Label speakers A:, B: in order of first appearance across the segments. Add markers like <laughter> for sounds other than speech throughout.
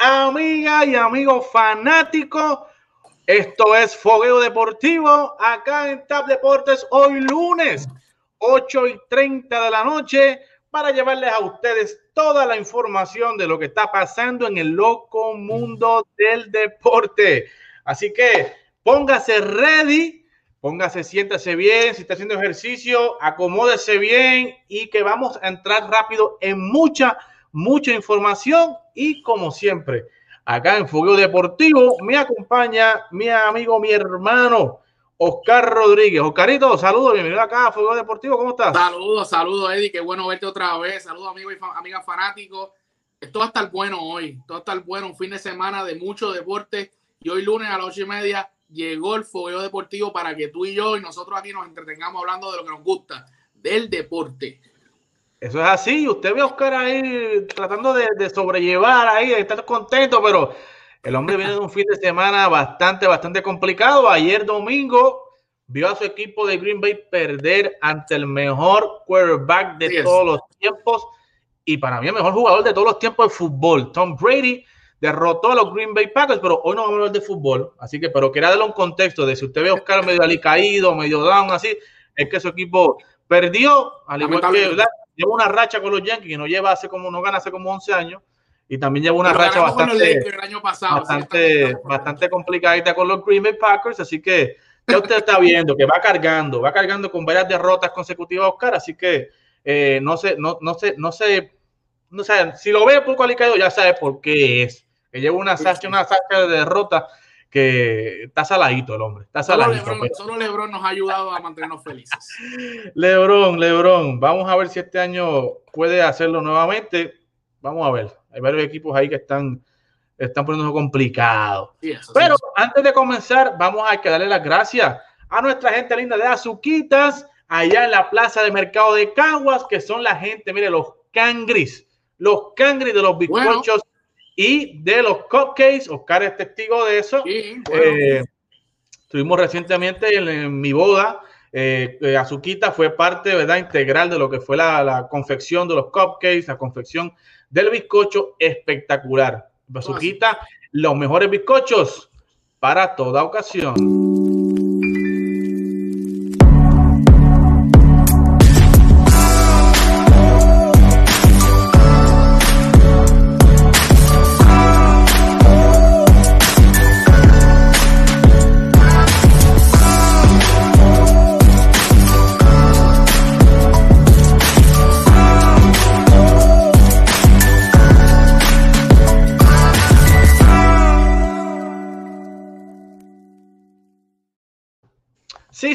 A: Amigas y amigos fanáticos. Esto es Fogueo Deportivo acá en TAP Deportes hoy lunes, 8 y 30 de la noche, para llevarles a ustedes toda la información de lo que está pasando en el loco mundo del deporte. Así que póngase ready, póngase, siéntase bien, si está haciendo ejercicio, acomódese bien y que vamos a entrar rápido en mucha mucha información y como siempre, acá en Fogueo Deportivo me acompaña mi amigo, mi hermano Oscar Rodríguez. Oscarito, saludos, bienvenido acá a Fogueo Deportivo, ¿cómo estás?
B: Saludos, saludos Eddie, qué bueno verte otra vez. Saludos amigos y amigas fanáticos. Esto va a estar bueno hoy, esto va a estar bueno, un fin de semana de mucho deporte y hoy lunes a las ocho y media llegó el Fogueo Deportivo para que tú y yo y nosotros aquí nos entretengamos hablando de lo que nos gusta, del deporte.
A: Eso es así. Usted ve a Oscar ahí tratando de, sobrellevar ahí, de estar contento, pero el hombre viene de un fin de semana bastante, bastante complicado. Ayer domingo vio a su equipo de Green Bay perder ante el mejor quarterback de todos los tiempos y para mí el mejor jugador de todos los tiempos de fútbol. Tom Brady derrotó a los Green Bay Packers, pero hoy no vamos a hablar de fútbol. Así que, pero quería darle un contexto de si usted ve a Oscar medio alicaído, medio down, así, es que su equipo perdió, al igual que lleva una racha con los Yankees que no lleva hace como, no gana hace como 11 años. Y también lleva una racha bastante, bastante, bastante complicadita con los Green Bay Packers. Así que ya usted está viendo que va cargando, va cargando con varias derrotas consecutivas Oscar. Así que eh, no sé, no, no sé, no sé, no sé, si lo ve poco alicado ya sabe por qué es. Que lleva una sacha, una sacha de derrotas que está saladito el hombre. Está saladito.
B: Solo Lebron, nos ha ayudado a mantenernos felices. <laughs>
A: Lebron, Lebron, vamos a ver si este año puede hacerlo nuevamente. Vamos a ver. Hay varios equipos ahí que están, están poniéndose complicado. Pero antes de comenzar, vamos a darle las gracias a nuestra gente linda de Azuquitas, allá en la plaza de mercado de Caguas, que son la gente, mire, los cangris, los cangris de los bizcochos y de los cupcakes, Oscar es testigo de eso. Sí, eh, estuvimos recientemente en, mi boda. Eh, eh, Azuquita fue parte ¿verdad? integral de lo que fue la, la, confección de los cupcakes, la confección del bizcocho espectacular. Azuquita, los mejores bizcochos para toda ocasión.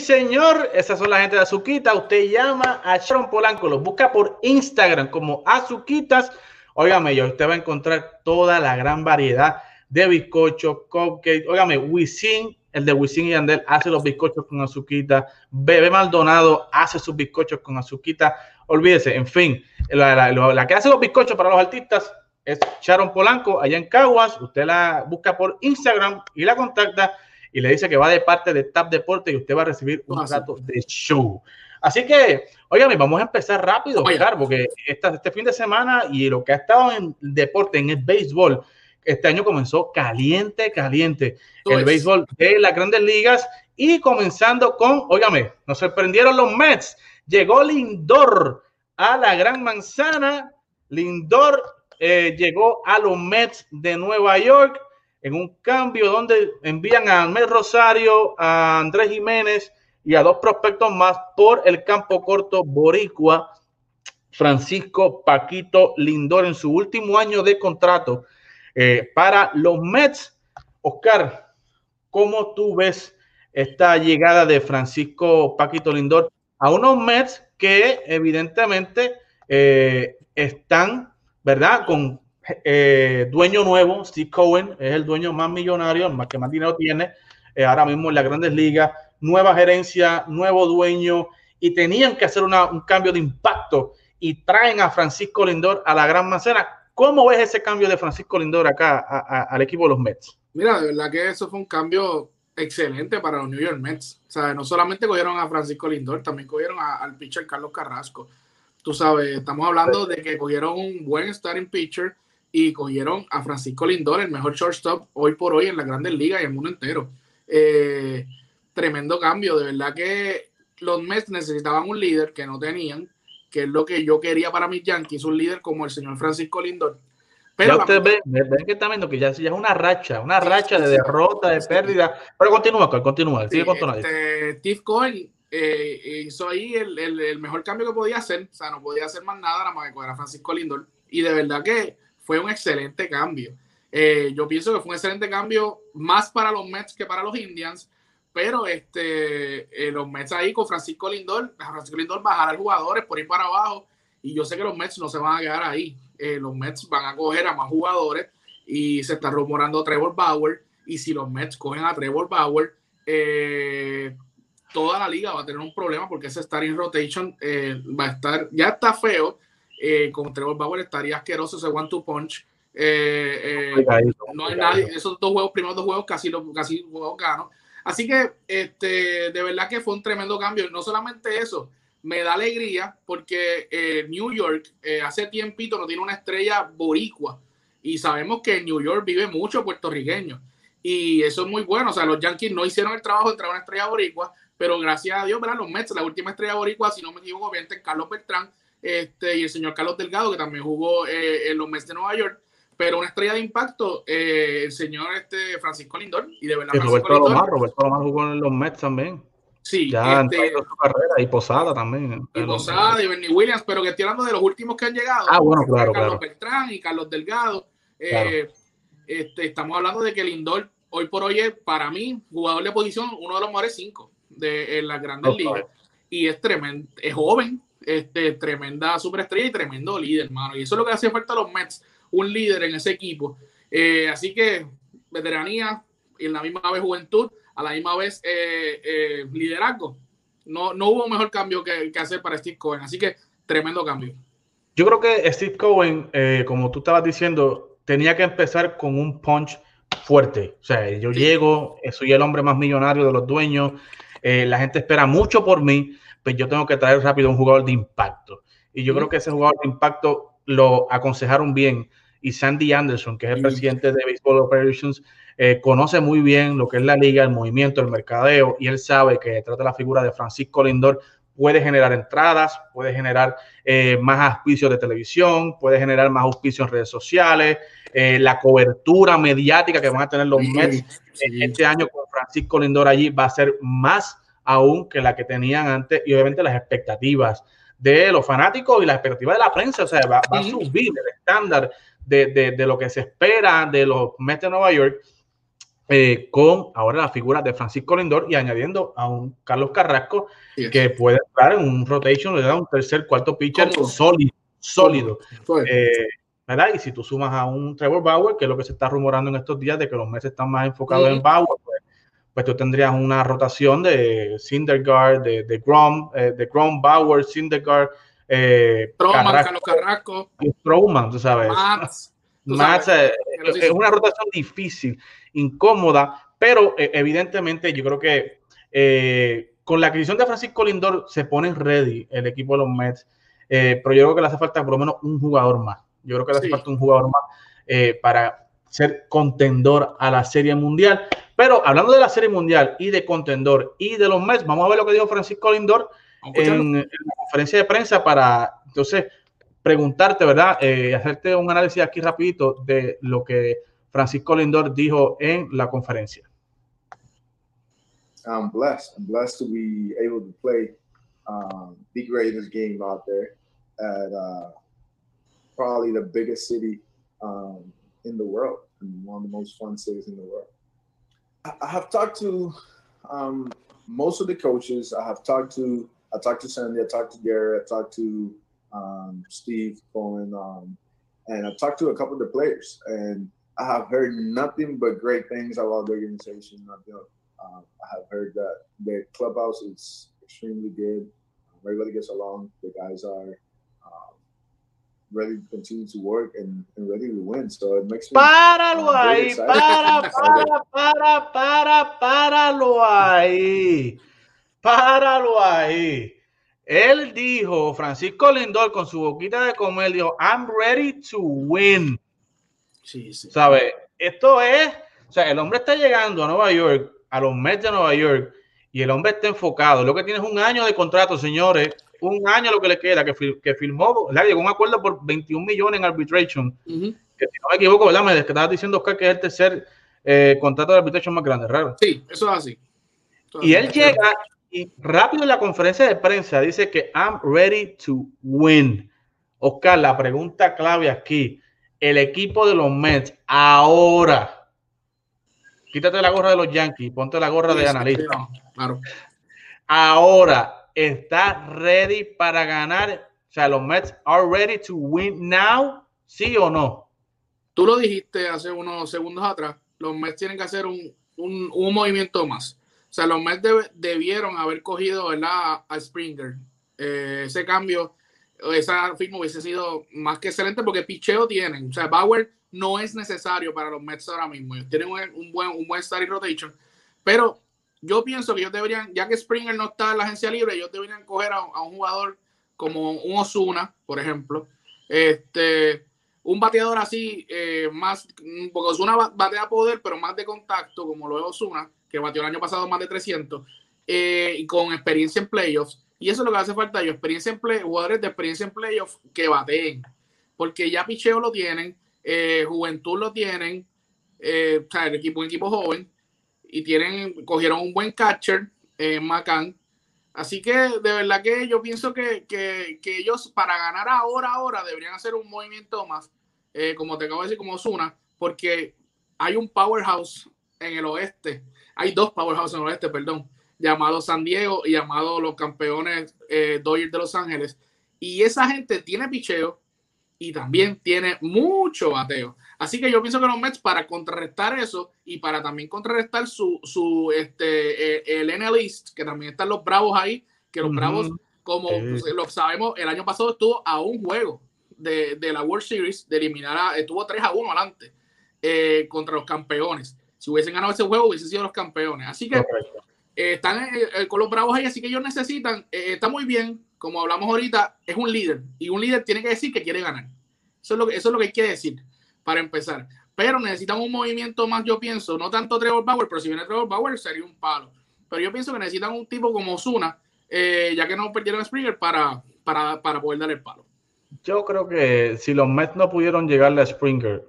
A: Señor, esas son la gente de Azuquita. Usted llama a Sharon Polanco, los busca por Instagram como Azuquitas. Óigame, yo usted va a encontrar toda la gran variedad de bizcochos, cupcakes. Óigame, Wisin, el de Wisin y Andel, hace los bizcochos con Azuquita. Bebé Maldonado hace sus bizcochos con Azuquita. Olvídese, en fin, la, la que hace los bizcochos para los artistas es Sharon Polanco, allá en Caguas. Usted la busca por Instagram y la contacta y le dice que va de parte de TAP Deporte y usted va a recibir un rato de show. Así que, oigan, vamos a empezar rápido, porque este fin de semana y lo que ha estado en deporte, en el béisbol, este año comenzó caliente, caliente. el béisbol de las grandes ligas y comenzando con, óigame, nos sorprendieron los Mets. Llegó Lindor a la Gran Manzana. Lindor eh, llegó a los Mets de Nueva York en un cambio donde envían a Almer Rosario, a Andrés Jiménez y a dos prospectos más por el campo corto Boricua, Francisco Paquito Lindor en su último año de contrato eh, para los Mets. Oscar, ¿cómo tú ves esta llegada de Francisco Paquito Lindor a unos Mets que evidentemente eh, están, ¿verdad? Con eh, dueño nuevo, Steve Cohen, es el dueño más millonario, más que más dinero tiene eh, ahora mismo en las grandes ligas, nueva gerencia, nuevo dueño, y tenían que hacer un cambio de impacto y traen a Francisco Lindor a la Gran Manzana. ¿Cómo ves ese cambio de Francisco Lindor acá al equipo de los Mets?
B: Mira, de verdad que eso fue un cambio excelente para los New York Mets. O sea, no solamente cogieron a Francisco Lindor, también cogieron al pitcher Carlos Carrasco. Tú sabes, estamos hablando de que cogieron un buen starting pitcher y cogieron a Francisco Lindor, el mejor shortstop hoy por hoy en las grandes ligas y el mundo entero. Eh, tremendo cambio, de verdad que los Mets necesitaban un líder que no tenían, que es lo que yo quería para mis Yankees, un líder como el señor Francisco Lindor.
A: Pero ya ustedes ven, que está viendo que ya, es una racha, una racha de derrota, de pérdida. Pero continúa, continúa, sigue con
B: este, Steve Cohen eh, hizo ahí el, el, mejor cambio que podía hacer, o sea, no podía hacer más nada, nada más que coger a Francisco Lindor. Y de verdad que fue un excelente cambio. Eh, yo pienso que fue un excelente cambio más para los Mets que para los Indians, pero este, eh, los Mets ahí con Francisco Lindor, Francisco Lindor bajar a jugadores por ir para abajo y yo sé que los Mets no se van a quedar ahí. Eh, los Mets van a coger a más jugadores y se está rumorando Trevor Bauer y si los Mets cogen a Trevor Bauer, toda la liga va a tener un problema porque ese starting rotation va a estar, ya está feo, eh, con Trevor Bauer estaría asqueroso ese one two punch. Eh, eh, no hay nadie, esos dos juegos, primeros dos juegos, casi los casi juegos gano. Así que este, de verdad que fue un tremendo cambio. No solamente eso, me da alegría porque New York hace tiempito no tiene una estrella boricua y sabemos que en New York vive mucho puertorriqueño y eso es muy bueno. O sea, los Yankees no hicieron el trabajo de traer una estrella boricua, pero gracias a Dios, ¿verdad? Los Mets, la última estrella boricua, si no me equivoco, obviamente Carlos Beltrán, este, y el señor Carlos Delgado, que también jugó eh, en los Mets de Nueva York, pero una estrella de impacto, eh, el señor este, Francisco Lindor, y de verdad.
A: Roberto Lomar, Roberto Lomar jugó en los Mets también.
B: Sí,
A: ya este, su carrera, y Posada también.
B: Y Posada, y Bernie Williams, pero que estoy hablando de los últimos que han llegado.
A: Ah, bueno, claro.
B: Carlos Beltrán y Carlos Delgado. Eh, este, estamos hablando de que Lindor, hoy por hoy, es para mí, jugador de posición, uno de los mejores cinco de en las grandes ligas. Y es tremendo, es joven, este, tremenda superestrella y tremendo líder, hermano. Y eso es lo que hace falta a los Mets, un líder en ese equipo. Eh, así que veteranía y en la misma vez juventud, a la misma vez eh, eh, liderazgo. No, no hubo mejor cambio que, que, hacer para Steve Cohen. Así que tremendo cambio.
A: Yo creo que Steve Cohen, como tú estabas diciendo, tenía que empezar con un punch fuerte. O sea, yo llego, soy el hombre más millonario de los dueños, la gente espera mucho por mí pues yo tengo que traer rápido un jugador de impacto. Y yo creo que ese jugador de impacto lo aconsejaron bien. Y Sandy Anderson, que es el presidente de Baseball Operations, eh, conoce muy bien lo que es la liga, el movimiento, el mercadeo, y él sabe que de la figura de Francisco Lindor puede generar entradas, puede generar eh, más auspicios de televisión, puede generar más auspicios en redes sociales, eh, la cobertura mediática que van a tener los Mets este año con Francisco Lindor allí va a ser más aún que la que tenían antes y obviamente las expectativas de los fanáticos y las expectativas de la prensa, o sea, va, a subir el estándar de, lo que se espera de los Mets de Nueva York eh, con ahora la figura de Francisco Lindor y añadiendo a un Carlos Carrasco que puede estar en un rotation, le da un tercer, cuarto pitcher sólido, sólido. Eh, ¿verdad? Y si tú sumas a un Trevor Bauer, que es lo que se está rumorando en estos días de que los Mets están más enfocados en Bauer, pues tú tendrías una rotación de Syndergaard, de, de Grom, eh, de Grom, Bauer, Syndergaard,
B: eh, Carlos Carrasco,
A: Strowman, tú sabes. Mats, eh, es una rotación difícil, incómoda, pero eh, evidentemente yo creo que con la adquisición de Francisco Lindor se pone ready el equipo de los Mets, pero yo creo que le hace falta por lo menos un jugador más. Yo creo que le hace falta un jugador más para ser contendor a la Serie Mundial. Pero hablando de la Serie Mundial y de contendor y de los Mets, vamos a ver lo que dijo Francisco Lindor en, la conferencia de prensa para entonces preguntarte, ¿verdad? Eh, hacerte un análisis aquí rapidito de lo que Francisco Lindor dijo en la conferencia.
C: I'm blessed. I'm blessed to be able to play um, the greatest game out there at uh, probably the biggest city um, in the world and one of the most fun cities in the world. I have talked to um, most of the coaches. I have talked to I talked to Sandy, I talked to Gary, I talked to um, Steve Cohen, um, and I talked to a couple of the players, and I have heard nothing but great things about the organization. Um, I have heard that the clubhouse is extremely good. Everybody gets along. The guys are ready to continue to work and, and ready to win. So it makes me
A: Páralo um, ahí, <laughs> para, para, para, para, páralo ahí. Páralo ahí. Él dijo, Francisco Lindor con su boquita de comer, dijo, I'm ready to win.
B: Sí, sí.
A: ¿Sabe? Esto es, o sea, el hombre está llegando a Nueva York, a los Mets de Nueva York, y el hombre está enfocado. Lo que tiene es un año de contrato, señores. Un año lo que le queda, que, que firmó, le llegó a un acuerdo por 21 millones en arbitration. Que si no me equivoco, ¿verdad? Me estabas diciendo, Oscar, que es el tercer eh, contrato de arbitration más grande, raro.
B: Sí, eso es así. Eso
A: Y
B: así.
A: él llega y rápido en la conferencia de prensa dice que I'm ready to win. Oscar, la pregunta clave aquí. El equipo de los Mets ahora. Quítate la gorra de los Yankees, ponte la gorra de
B: Sí,
A: analista.
B: claro.
A: Ahora está ready para ganar. O sea, los Mets are ready to win now, ¿sí o no?
B: Tú lo dijiste hace unos segundos atrás. Los Mets tienen que hacer un, un, un movimiento más. O sea, los Mets debe- debieron haber cogido ¿verdad? a Springer. Eh, ese cambio, esa firma hubiese sido más que excelente porque picheo tienen. O sea, Bauer no es necesario para los Mets ahora mismo. Ellos tienen un, un buen, un buen starting rotation. Pero yo pienso que ellos deberían, ya que Springer no está en la agencia libre, ellos deberían coger a, un jugador como un Osuna, por ejemplo. Este, un bateador así, eh, más, porque Osuna ba- batea poder, pero más de contacto, como lo es Osuna, que batió el año pasado más de 300, eh, y con experiencia en playoffs. Y eso es lo que hace falta, yo, experiencia en play, jugadores de experiencia en playoffs que bateen, porque ya picheo lo tienen, eh, juventud lo tienen, eh, o sea, el equipo, un equipo joven, y tienen, cogieron un buen catcher, eh, Macan. Así que de verdad que yo pienso que, que, que ellos para ganar ahora, ahora deberían hacer un movimiento más, eh, como te acabo de decir, como Osuna, porque hay un powerhouse en el oeste, hay dos powerhouses en el oeste, perdón, llamado San Diego y llamado los campeones eh, Dodgers de Los Ángeles. Y esa gente tiene picheo y también tiene mucho bateo. Así que yo pienso que los Mets, para contrarrestar eso y para también contrarrestar su, su este, eh, el NL East, que también están los Bravos ahí, que los. Bravos, como
A: Sí.
B: pues, lo sabemos, el año pasado estuvo a un juego de, de la World Series, de eliminar a, estuvo 3 a 1 adelante eh, contra los campeones. Si hubiesen ganado ese juego, hubiesen sido los campeones. Así que eh, están eh, eh, con los bravos ahí, así que ellos necesitan, eh, está muy bien, como hablamos ahorita, es un líder y un líder tiene que decir que quiere ganar. Eso es lo que, eso es lo que hay que decir para empezar. Pero necesitan un movimiento más, yo pienso, no tanto Trevor Bauer, pero si viene Trevor Bauer sería un palo. Pero yo pienso que necesitan un tipo como Osuna, eh, ya que no perdieron a Springer, para, para, para poder dar el palo.
A: Yo creo que si los Mets no pudieron llegarle a Springer,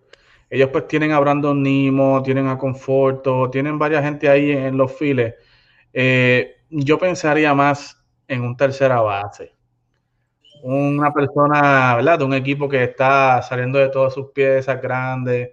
A: ellos pues tienen a Brandon Nimo, tienen a Conforto, tienen varias gente ahí en los files. Eh, yo pensaría más en un tercera base. Una persona, ¿verdad? De un equipo que está saliendo de todas sus piezas grandes.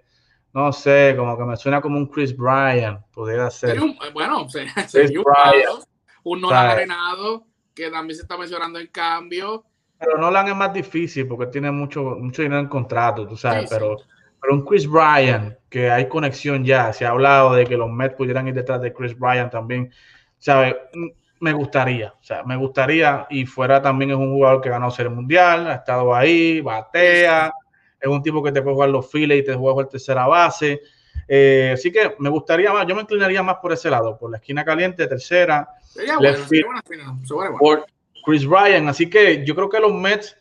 A: No sé, como que me suena como un Chris Bryant, pudiera ser.
B: Sería un- eh, bueno, <laughs> sería, sería un
A: Bryant.
B: palo. Un Nolan. Arenado, que también se está mencionando en cambio.
A: Pero Nolan es más difícil porque tiene mucho, mucho dinero en contrato, tú sabes,
B: Sí, sí.
A: pero, pero un Chris Bryant, que hay conexión ya, se ha hablado de que los Mets pudieran ir detrás de Chris Bryant también, ¿sabes? Me gustaría, o sea, me gustaría y fuera también es un jugador que ganó Serie Mundial, ha estado ahí, batea, es un tipo que te puede jugar los files y te juega jugar tercera base, eh, así que me gustaría más, yo me inclinaría más por ese lado, por la esquina caliente, tercera,
B: Sería bueno, sería buena final, sería bueno.
A: por Chris Ryan. Así que yo creo que los Mets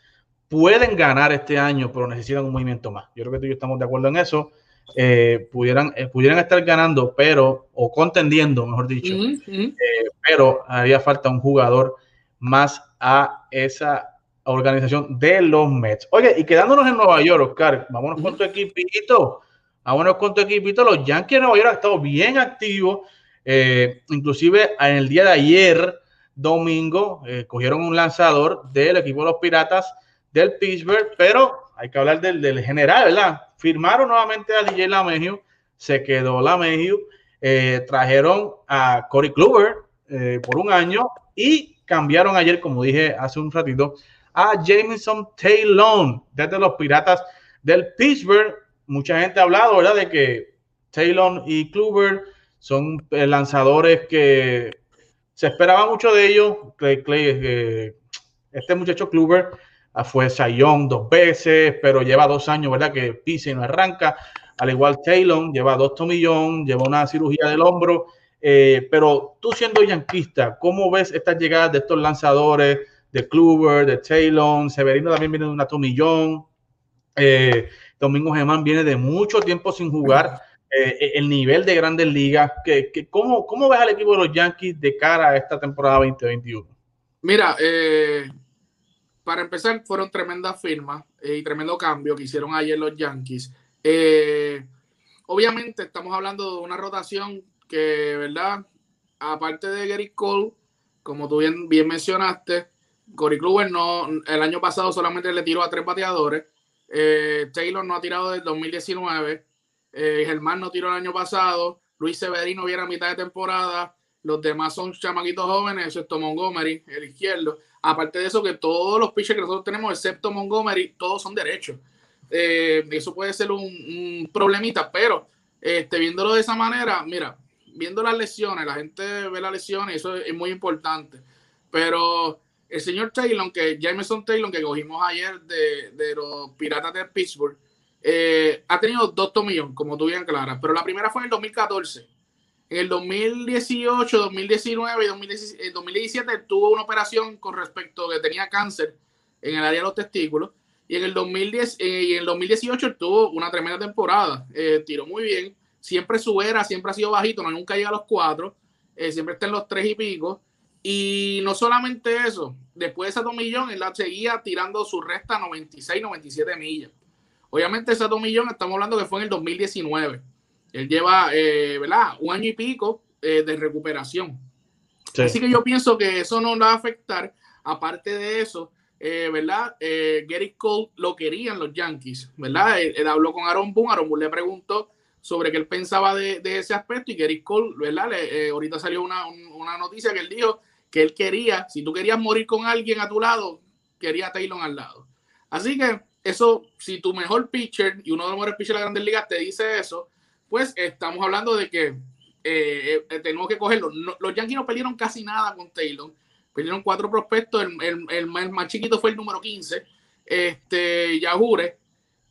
A: pueden ganar este año, pero necesitan un movimiento más. Yo creo que tú y yo estamos de acuerdo en eso. Eh, pudieran, eh, pudieran estar ganando, pero, o contendiendo, mejor dicho,
B: ujú.
A: pero haría falta un jugador más a esa organización de los Mets. Oye, y quedándonos en Nueva York, Oscar, vámonos con tu equipito. Vámonos con tu equipito. Los Yankees de Nueva York han estado bien activos. Eh, inclusive en el día de ayer, domingo, eh, cogieron un lanzador del equipo de los Piratas del Pittsburgh, pero hay que hablar del, del general, ¿verdad? Firmaron nuevamente a DJ LaMegio, se quedó LaMegio, eh, trajeron a Corey Kluber eh, por un año y cambiaron ayer, como dije hace un ratito, a Jameson Taylor desde los Piratas del Pittsburgh. Mucha gente ha hablado, ¿verdad?, de que Taylor y Kluber son eh, lanzadores que se esperaba mucho de ellos. Clay- eh, este muchacho Kluber fue Sayón dos veces, pero lleva dos años, ¿verdad?, que pisa y no arranca. Al igual Taylor lleva dos tomillón, lleva una cirugía del hombro. Eh, pero tú siendo yanquista, ¿cómo ves estas llegadas de estos lanzadores, de Kluber, de Taylor? Severino también viene de una tomillón. Eh, Domingo Germán viene de mucho tiempo sin jugar. Eh, el nivel de grandes ligas, que, que ¿cómo, ¿cómo ves al equipo de los Yankees de cara a esta temporada 2021?
B: Mira, eh, para empezar, fueron tremendas firmas eh, y tremendo cambio que hicieron ayer los Yankees. Eh, obviamente, estamos hablando de una rotación que, ¿verdad? Aparte de Gary Cole, como tú bien, bien mencionaste, Cory Kluber no, el año pasado solamente le tiró a tres bateadores. Taylor no ha tirado desde 2019. Germán no tiró el año pasado. Luis Severino viene a mitad de temporada. Los demás son chamaquitos jóvenes, excepto Montgomery, el izquierdo. Aparte de eso, que todos los pitchers que nosotros tenemos, excepto Montgomery, todos son derechos. Eh, eso puede ser un, problemita, pero este, viéndolo de esa manera, mira, viendo las lesiones, la gente ve las lesiones, eso es, muy importante. Pero el señor Taylor, que Jameson Taylor, que cogimos ayer de, los Piratas de Pittsburgh, eh, ha tenido dos tomillones, como tú bien claras, pero la primera fue en el 2014 en el 2018, 2019 y 2017 tuvo una operación con respecto a que tenía cáncer en el área de los testículos. Y en el, 2010, eh, y en el 2018 tuvo una tremenda temporada. Eh, tiró muy bien. Siempre su era, siempre ha sido bajito, no nunca llega a los cuatro. Eh, siempre está en los tres y pico. Y no solamente eso, después de ese tomillón, él seguía tirando su resta 96, 97 millas. Obviamente ese tomillón estamos hablando que fue en el 2019. Él lleva, eh, ¿verdad? Un año y pico eh, de recuperación. Así que yo pienso que eso no va a afectar. Aparte de eso, eh, ¿verdad? Gary Cole lo querían los Yankees, ¿verdad? Él, habló con Aaron Boone. Aaron Boone le preguntó sobre qué él pensaba de, ese aspecto y Gary Cole, ¿verdad? ahorita salió una, una, noticia que él dijo que él quería, si tú querías morir con alguien a tu lado, quería a Taylor al lado. Así que eso, si tu mejor pitcher y uno de los mejores pitchers de la Grandes Ligas te dice eso, pues estamos hablando de que eh, eh, tenemos que cogerlo. los Yankees no perdieron casi nada con Taylor. Perdieron cuatro prospectos. El, más, chiquito fue el número 15. Este, Yajure,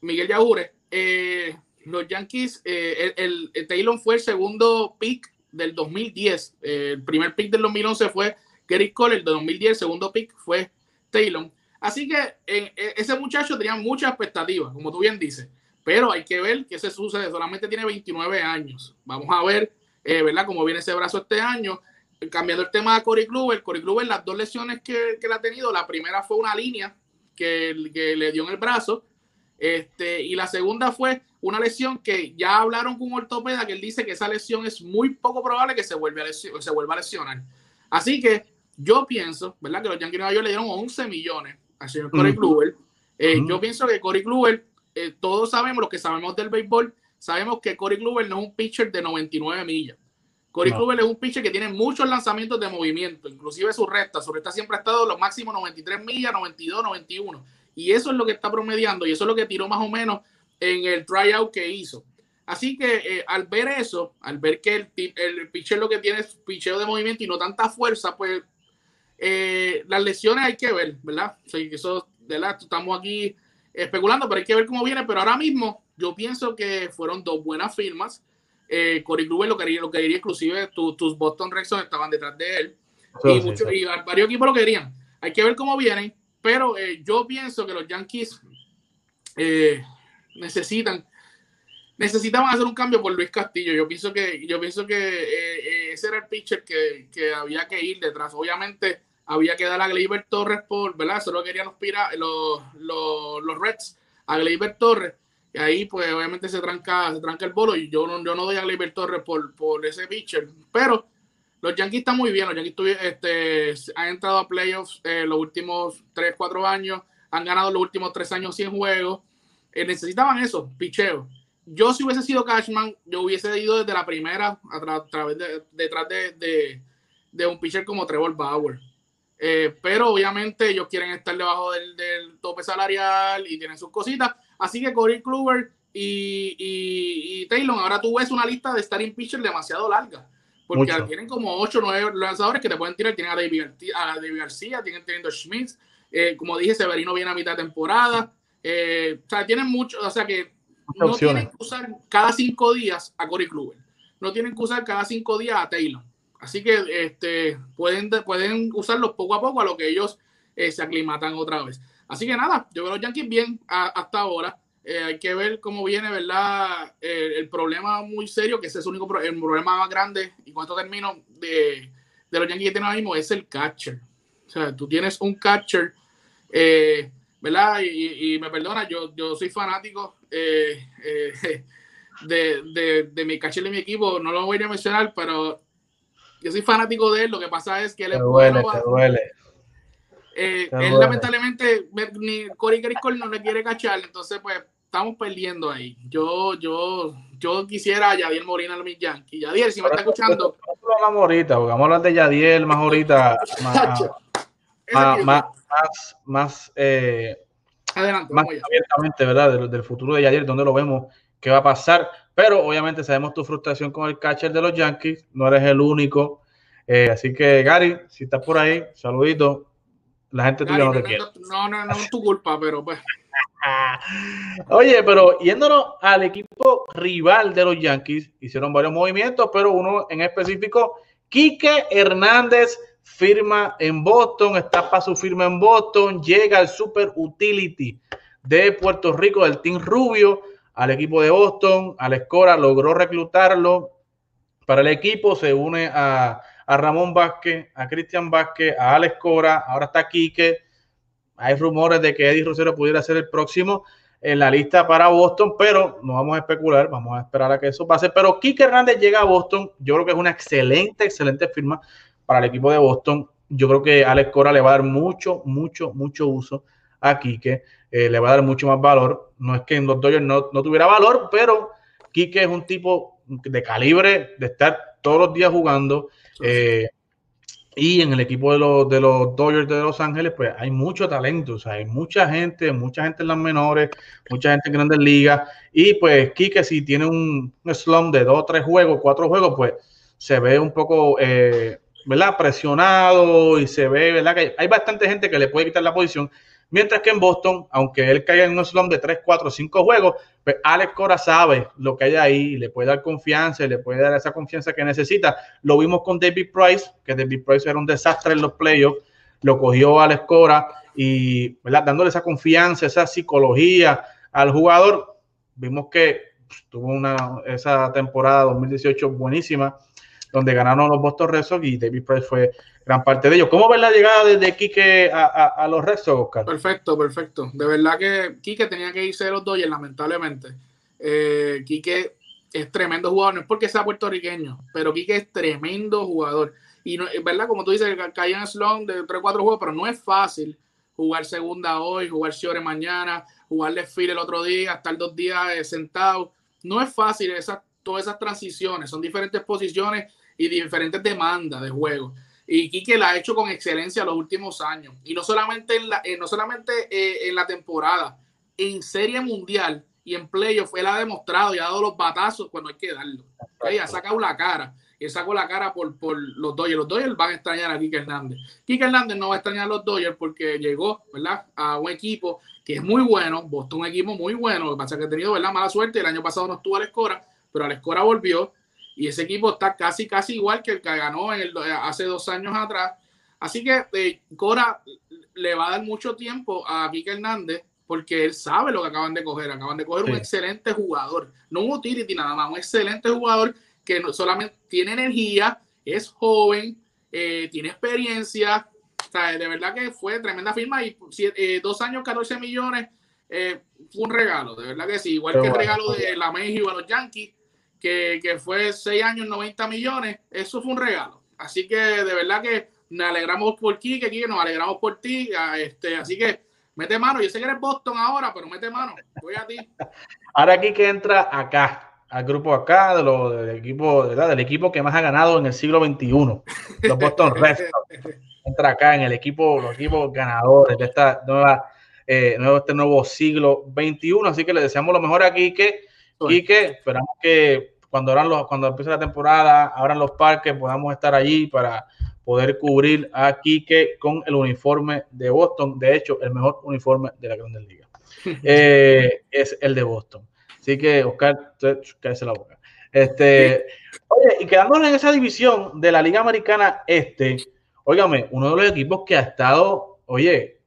B: Miguel Yajure. Eh, los Yankees, el, Taylor fue el segundo pick del 2010. el primer pick del 2011 fue Gary Cole. El de 2010, el segundo pick fue Taylor. Así que ese muchacho tenía muchas expectativas, como tú bien dices pero hay que ver qué se sucede. Solamente tiene 29 años. Vamos a ver, eh, ¿verdad?, cómo viene ese brazo este año. Cambiando el tema de Cory Kluber, Cory Kluber, las dos lesiones que, que le ha tenido, la primera fue una línea que, le dio en el brazo, este, y la segunda fue una lesión que ya hablaron con un ortopeda que él dice que esa lesión es muy poco probable que se vuelva a, se vuelva a lesionar. Así que yo pienso, ¿verdad? Que los Yankees de Nueva York le dieron 11 millones al señor Corey Kluber. Eh, yo pienso que Corey Kluber eh, todos sabemos, lo que sabemos del béisbol, sabemos que Corey Kluber no es un pitcher de 99 millas. Corey Kluber es un pitcher que tiene muchos lanzamientos de movimiento, inclusive su recta. Su recta siempre ha estado los máximos 93 millas, 92, 91. Y eso es lo que está promediando y eso es lo que tiró más o menos en el tryout que hizo. Así que eh, al ver eso, al ver que el, el pitcher lo que tiene es picheo de movimiento y no tanta fuerza, pues eh, las lesiones hay que ver, ¿verdad? O sea, eso, ¿verdad? Estamos aquí especulando, pero hay que ver cómo viene. Pero ahora mismo yo pienso que fueron dos buenas firmas. Eh, Corey Kluber lo quería, lo quería inclusive tus Boston Red Sox estaban detrás de él. y, muchos, y varios equipos lo querían. Hay que ver cómo vienen. Pero eh, yo pienso que los Yankees eh, necesitan necesitaban hacer un cambio por Luis Castillo. Yo pienso que, yo pienso que eh, ese era el pitcher que, que, había que ir detrás. Obviamente, había que dar a Gleyber Torres por, ¿verdad? Solo querían los, los, los, los Reds a Gleyber Torres. Y ahí, pues, obviamente se tranca, se tranca el bolo. Y yo no, yo no doy a Gleyber Torres por, por ese pitcher. Pero los Yankees están muy bien. Los Yankees este, han entrado a playoffs eh, los últimos 3, 4 años. Han ganado los últimos 3 años 100 juegos. Eh, necesitaban eso, picheo. Yo, si hubiese sido Cashman, yo hubiese ido desde la primera a, través de, detrás de, de, de un pitcher como Trevor Bauer eh, pero obviamente ellos quieren estar debajo del, tope salarial y tienen sus cositas. Así que Corey Kluber y, y, Taylor, ahora tú ves una lista de starting pitchers demasiado larga. Porque tienen como 8 o 9 lanzadores que te pueden tirar. Tienen a David, García, tienen teniendo Schmitz. Eh, como dije, Severino viene a mitad de temporada. Eh, o sea, tienen mucho. O sea que no tienen que usar cada 5 días a Corey Kluber. No tienen que usar cada 5 días a Taylor. Así que este, pueden, pueden usarlos poco a poco a lo que ellos eh, se aclimatan otra vez. Así que nada, yo veo a los Yankees bien hasta ahora. eh, hay que ver cómo viene, ¿verdad? El problema muy serio, que ese es el único el problema más grande, y cuando termino, de, de los Yankees que tienen ahora mismo, es el catcher. O sea, tú tienes un catcher, eh, ¿verdad? Y, me perdona, yo, yo soy fanático <laughs> de, de, de, mi catcher de mi equipo, no lo voy a mencionar, pero yo soy fanático de él. Lo que pasa es que él es
A: duele, bueno. duele.
B: él lamentablemente ni Corey Griscoll no le quiere cachar, entonces pues estamos perdiendo ahí. Yo, yo, yo quisiera a Yadiel Molina a mis Yankees. Yadiel, si me está escuchando.
A: Hablamos ahorita, porque vamos a hablar de Yadiel más ahorita. <laughs> más, más, más, eh,
B: Adelante,
A: más abiertamente, ¿verdad? Del, futuro de Yadiel, donde lo vemos, qué va a pasar. Pero obviamente sabemos tu frustración con el catcher de los Yankees. No eres el único. Eh, así que, Gary, si estás por ahí, saludito. La gente tuya no te quiere.
B: No, no, no es tu culpa, pero pues. <laughs>
A: Oye, pero yéndonos al equipo rival de los Yankees, hicieron varios movimientos, pero uno en específico, Quique Hernández firma en Boston, está para su firma en Boston, llega al Super Utility de Puerto Rico, del Team Rubio, al equipo de Boston, Al Escora logró reclutarlo para el equipo, se une a, a Ramón Vázquez, a Cristian Vázquez, a Alex Cora, ahora está Quique, hay rumores de que Eddie Rosero pudiera ser el próximo en la lista para Boston, pero no vamos a especular, vamos a esperar a que eso pase. Pero Kike Hernández llega a Boston, yo creo que es una excelente, excelente firma para el equipo de Boston. Yo creo que Alex Cora le va a dar mucho, mucho, mucho uso a Kike, eh, le va a dar mucho más valor. No es que en los Dodgers no, no tuviera valor, pero Kike es un tipo de calibre, de estar todos los días jugando. Eh, y en el equipo de los, de los Dodgers de Los Ángeles, pues hay mucho talento, o sea, hay mucha gente, mucha gente en las menores, mucha gente en grandes ligas. Y pues Kike, si tiene un, slump de dos, tres juegos, cuatro juegos, pues se ve un poco, eh, ¿verdad? Presionado y se ve, ¿verdad? Que hay bastante gente que le puede quitar la posición. Mientras que en Boston, aunque él caiga en un slump de 3, 4, 5 juegos, pues Alex Cora sabe lo que hay ahí, le puede dar confianza, le puede dar esa confianza que necesita. Lo vimos con David Price, que David Price era un desastre en los playoffs, lo cogió Alex Cora y ¿verdad? dándole esa confianza, esa psicología al jugador. Vimos que pues, tuvo una, esa temporada 2018 buenísima, donde ganaron los Boston Red Sox y David Price fue gran parte de ellos. ¿Cómo ves la llegada desde Quique a, a, los Red Sox, Oscar?
B: Perfecto, perfecto. De verdad que Quique tenía que irse de los Dodgers, lamentablemente. Eh, Quique es tremendo jugador, no es porque sea puertorriqueño, pero Quique es tremendo jugador. Y no, verdad, como tú dices, cae en slon de 3 4 juegos, pero no es fácil jugar segunda hoy, jugar Ciore mañana, jugar file el otro día, estar dos días eh, sentado. No es fácil esas, todas esas transiciones, son diferentes posiciones y diferentes demandas de juego y Quique la ha hecho con excelencia los últimos años. Y no solamente en la, eh, no solamente, eh, en la temporada, en Serie Mundial y en Playoff, él ha demostrado y ha dado los batazos cuando hay que darlo. ha sacado la cara. Y sacó la cara por, por los Dodgers. Los Dodgers van a extrañar a Quique Hernández. Quique Hernández no va a extrañar a los Dodgers porque llegó, ¿verdad? A un equipo que es muy bueno. Boston un equipo muy bueno. Lo que pasa es que ha tenido, ¿verdad? Mala suerte. El año pasado no estuvo a la escora, pero a la escora volvió y ese equipo está casi, casi igual que el que ganó en el, hace dos años atrás. Así que eh, Cora le va a dar mucho tiempo a Quique Hernández porque él sabe lo que acaban de coger. Acaban de coger un excelente jugador, no un utility nada más, un excelente jugador que no, solamente tiene energía, es joven, eh, tiene experiencia. O sea, de verdad que fue tremenda firma y eh, dos años, 14 millones, fue un regalo, de verdad que sí. Igual que el regalo de la México a los Yankees que, fue 6 años, 90 millones, eso fue un regalo. Así que de verdad que nos alegramos por ti, que nos alegramos por ti. Este, así que mete mano. Yo sé que eres Boston ahora, pero mete mano. Voy a ti. <laughs>
A: Ahora aquí que entra acá, al grupo acá, de lo, del, equipo, del equipo que más ha ganado en el siglo XXI, los Boston Red Sox. <laughs> Entra acá en el equipo, los equipos ganadores de esta nueva, eh, nuevo, este nuevo siglo XXI. Así que le deseamos lo mejor aquí que que esperamos que cuando, los, cuando empiece la temporada, abran los parques, podamos estar allí para poder cubrir a Quique con el uniforme de Boston. De hecho, el mejor uniforme de la Grandes Liga <laughs> eh, es el de Boston. Así que, Oscar, cállese la boca. Este, oye, y quedándonos en esa división de la Liga Americana Este, óigame, uno de los equipos que ha estado, oye,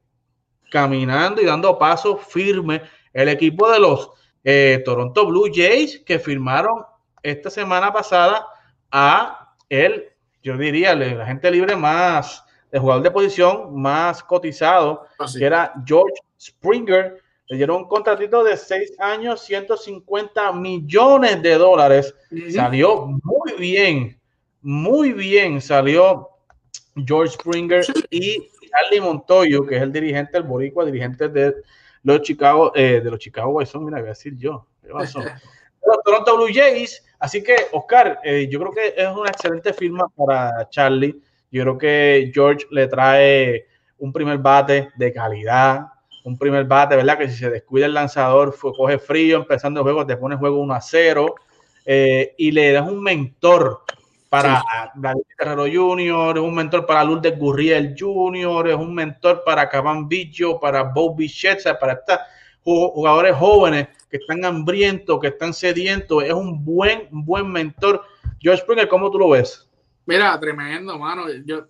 A: caminando y dando pasos firmes el equipo de los eh, Toronto Blue Jays que firmaron esta semana pasada a el, yo diría, el agente libre más, el jugador de posición más cotizado,
B: Ah, sí.
A: que era George Springer. Le dieron un contratito de 6 años, 150 millones de dólares. Salió muy bien, muy bien salió George Springer y Charlie Montoyo, que es el dirigente, el boricua, dirigente de los Chicago, eh, de los Chicago mira, voy a decir yo, los Toronto Blue Jays. Así que, Oscar, eh, yo creo que es una excelente firma para Charlie. Yo creo que George le trae un primer bate de calidad, un primer bate, ¿verdad? Que si se descuida el lanzador, coge frío empezando el juego, te pone juego 1 a 0 eh, y le das un mentor para David Guerrero Jr., es un mentor para Lourdes Gurriel Jr., es un mentor para Caban Bicho, para Bob Bichette, o sea, para estos ju- jugadores jóvenes que están hambrientos, que están sedientos, es un buen, buen mentor. George Springer, ¿cómo tú lo ves?
B: Mira, tremendo, mano. Yo,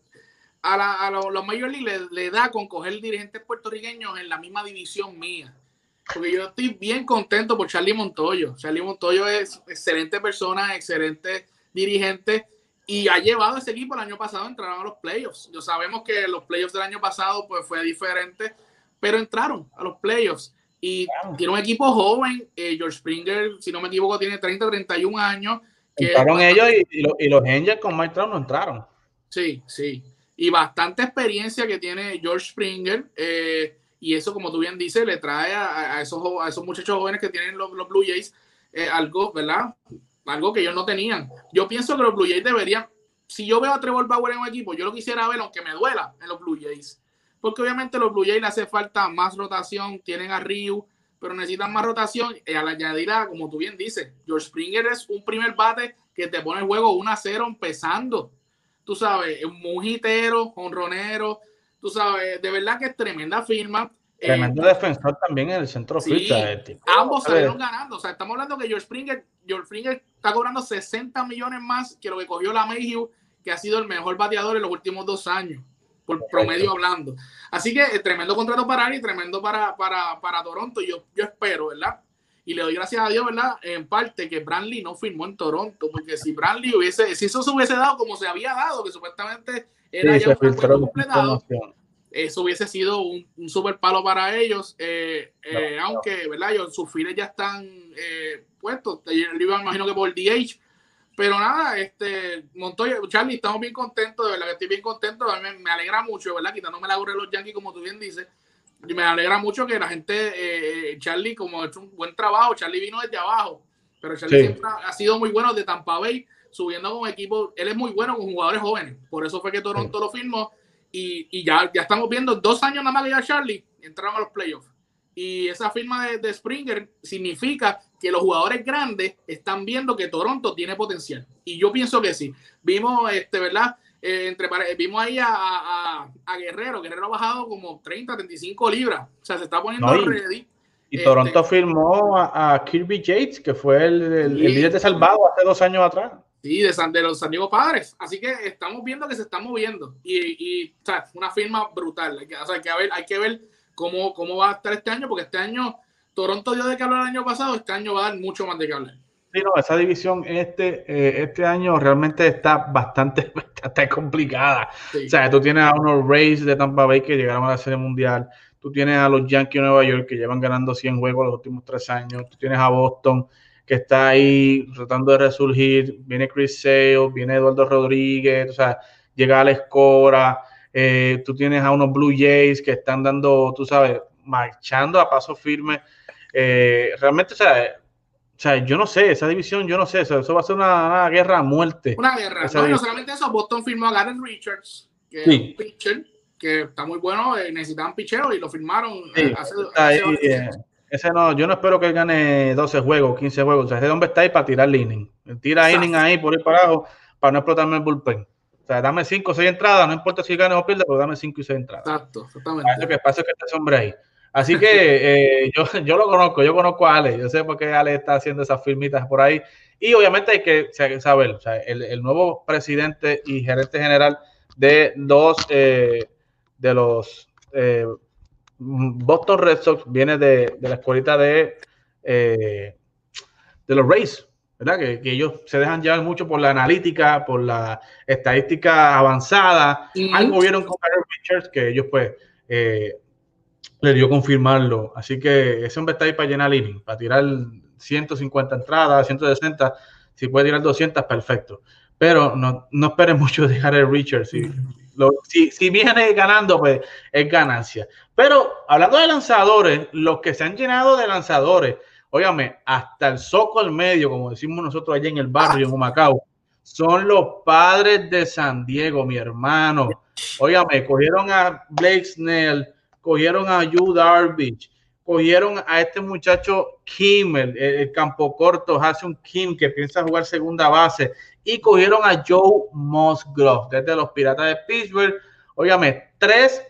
B: a, la- a lo- los Major League le, le da con coger dirigentes puertorriqueños en la misma división mía. Porque yo estoy bien contento por Charlie Montoyo. Charlie Montoyo es excelente persona, excelente dirigente y ha llevado a ese equipo el año pasado, entraron a los playoffs. Yo sabemos que los playoffs del año pasado pues fue diferente, pero entraron a los playoffs. Y
A: Claro.
B: tiene un equipo joven, eh, George Springer, si no me equivoco, tiene 30, 31 años. que-
A: Entraron ellos y, y los, y los Angels con Mike Trout no entraron.
B: Sí, sí. Y bastante experiencia que tiene George Springer. eh, y eso, como tú bien dices, le trae a, a esos, jo- a esos muchachos jóvenes que tienen los, los Blue Jays eh, algo, ¿verdad? Algo que ellos no tenían. Yo pienso que los Blue Jays deberían, si yo veo a Trevor Bauer en un equipo, yo lo quisiera ver, aunque me duela, en los Blue Jays. Porque obviamente los Blue Jays le hace falta más rotación, tienen a Ryu, pero necesitan más rotación. Y al añadir a, como tú bien dices, George Springer es un primer bate que te pone el juego 1 a 0 empezando tú sabes, un mujitero, honronero, tú sabes, de verdad que es tremenda firma. Eh,
A: Tremendo defensor también en el centro
B: sí,
A: sea, el tipo,
B: ambos salieron ganando. O sea, estamos hablando que George Springer, George Springer está cobrando 60 millones más que lo que cogió la Mayhew, que ha sido el mejor bateador en los últimos dos años, por promedio hablando. Así que eh, tremendo contrato para y tremendo para, para, para Toronto. Yo, yo espero, ¿verdad? Y le doy gracias a Dios, ¿verdad? En parte que Brantley no firmó en Toronto, porque si Brantley hubiese, si eso se hubiese dado como se había dado, que supuestamente era
A: Sí,
B: ya un completado. Eso hubiese sido un, un super palo para ellos, eh, eh,
A: No, no.
B: aunque, ¿verdad? Ellos, sus files ya están eh, puestos, yo me imagino que por DH, pero nada, este, Montoya, Charlie, estamos bien contentos, de verdad que estoy bien contento, me, me alegra mucho, ¿verdad? Quitándome la gorra de los Yankees, como tú bien dices, y me alegra mucho que la gente, eh, eh, Charlie, como ha hecho un buen trabajo, Charlie vino desde abajo, pero Charlie
A: Sí.
B: siempre ha, ha sido muy bueno de Tampa Bay, subiendo con equipo, él es muy bueno con jugadores jóvenes, por eso fue que Toronto lo firmó, y, y ya, ya estamos viendo dos años nada más que ya Charlie entraron a los playoffs. Y esa firma de, de Springer significa que los jugadores grandes están viendo que Toronto tiene potencial. Y yo pienso que sí. Vimos, este, ¿verdad? Eh, entre, pare- vimos ahí a, a- a Guerrero. Guerrero ha bajado como 30, 35 libras. O sea, se está poniendo
A: No, y-
B: ready.
A: Y
B: Este-
A: Toronto firmó a, a Kirby Yates, que fue el, el- el
B: Sí.
A: líder de salvado hace dos años atrás.
B: Sí, de, San, de los San Diego Padres. Así que estamos viendo que se están moviendo. Y, y o sea, una firma brutal. Hay que, o sea, hay que ver, hay que ver cómo, cómo va a estar este año, porque este año Toronto dio de qué hablar el año pasado, este año va a dar mucho más de hablar.
A: Sí, no, esa división este, eh, este año realmente está bastante, <laughs> bastante complicada.
B: Sí.
A: O sea, tú tienes a unos Rays de Tampa Bay que llegaron a la Serie Mundial. Tú tienes a los Yankees de Nueva York que llevan ganando 100 juegos los últimos tres años. Tú tienes a Boston que está ahí tratando de resurgir. Viene Chris Sale, viene Eduardo Rodríguez, o sea, llega Alex Cora. Eh, tú tienes a unos Blue Jays que están dando, tú sabes, marchando a paso firme. Eh, realmente, o sea, o sea, yo no sé, esa división, yo no sé, eso, eso va a ser una, una guerra a muerte.
B: Una guerra. No, no solamente eso, Boston firmó a Garen Richards, que
A: Sí.
B: es un pitcher que está muy bueno, eh, necesitaban picheo y lo firmaron
A: Sí,
B: eh, hace,
A: está
B: hace
A: ahí. Ese no, yo no espero que él gane 12 juegos, 15 juegos. O sea, ese hombre está ahí para tirar inning. Él Tira
B: Exacto.
A: inning ahí por ir para abajo para no explotarme el bullpen. O sea, dame 5 o 6 entradas, no importa si ganes o pierdes, pero dame 5 y 6 entradas.
B: Exacto,
A: Para eso
B: exactamente.
A: que pasa es que está ese hombre ahí. Así que <laughs> eh, yo, yo lo conozco, yo conozco a Ale, yo sé por qué Ale está haciendo esas firmitas por ahí. Y obviamente hay que sa- saber, o sea, el, el nuevo presidente y gerente general de dos eh, de los eh, Boston Red Sox viene de, la escuelita de, eh, de los Rays, ¿verdad? Que, ellos se dejan llevar mucho por la analítica, por la estadística avanzada. Algo vieron con Aaron Richards que ellos pues eh, le dio confirmarlo. Así que ese hombre está ahí para llenar inning, para tirar 150 entradas, 160, si puede tirar 200, perfecto. Pero no, no esperen mucho de Harry Richards. Si, si, si, viene ganando, pues es ganancia. Pero hablando de lanzadores, los que se han llenado de lanzadores, óyame, hasta el soco al medio, como decimos nosotros allá en el barrio, en Macao, son los padres de San Diego, mi hermano. Óyame, cogieron a Blake Snell, cogieron a Yu Darvish, cogieron a este muchacho Kim, el, campo corto, un Kim, que piensa jugar segunda base, y cogieron a Joe Musgrove desde los Piratas de Pittsburgh. Óyame, tres,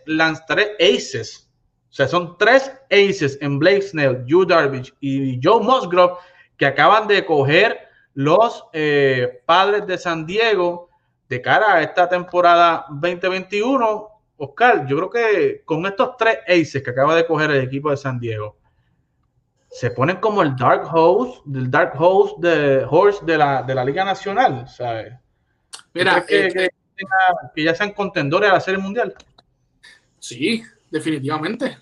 A: tres aces. O sea, son tres aces en Blake Snell, Yu Darvish y Joe Musgrove que acaban de coger los eh, padres de San Diego de cara a esta temporada 2021 Oscar, yo creo que con estos tres aces que acaba de coger el equipo de San Diego, se ponen como el Dark Horse, del Dark Horse de Horse de la, de la Liga Nacional, ¿sabes? Mira, que, eh, que, ya sean contendores a la Serie Mundial.
B: Sí, definitivamente.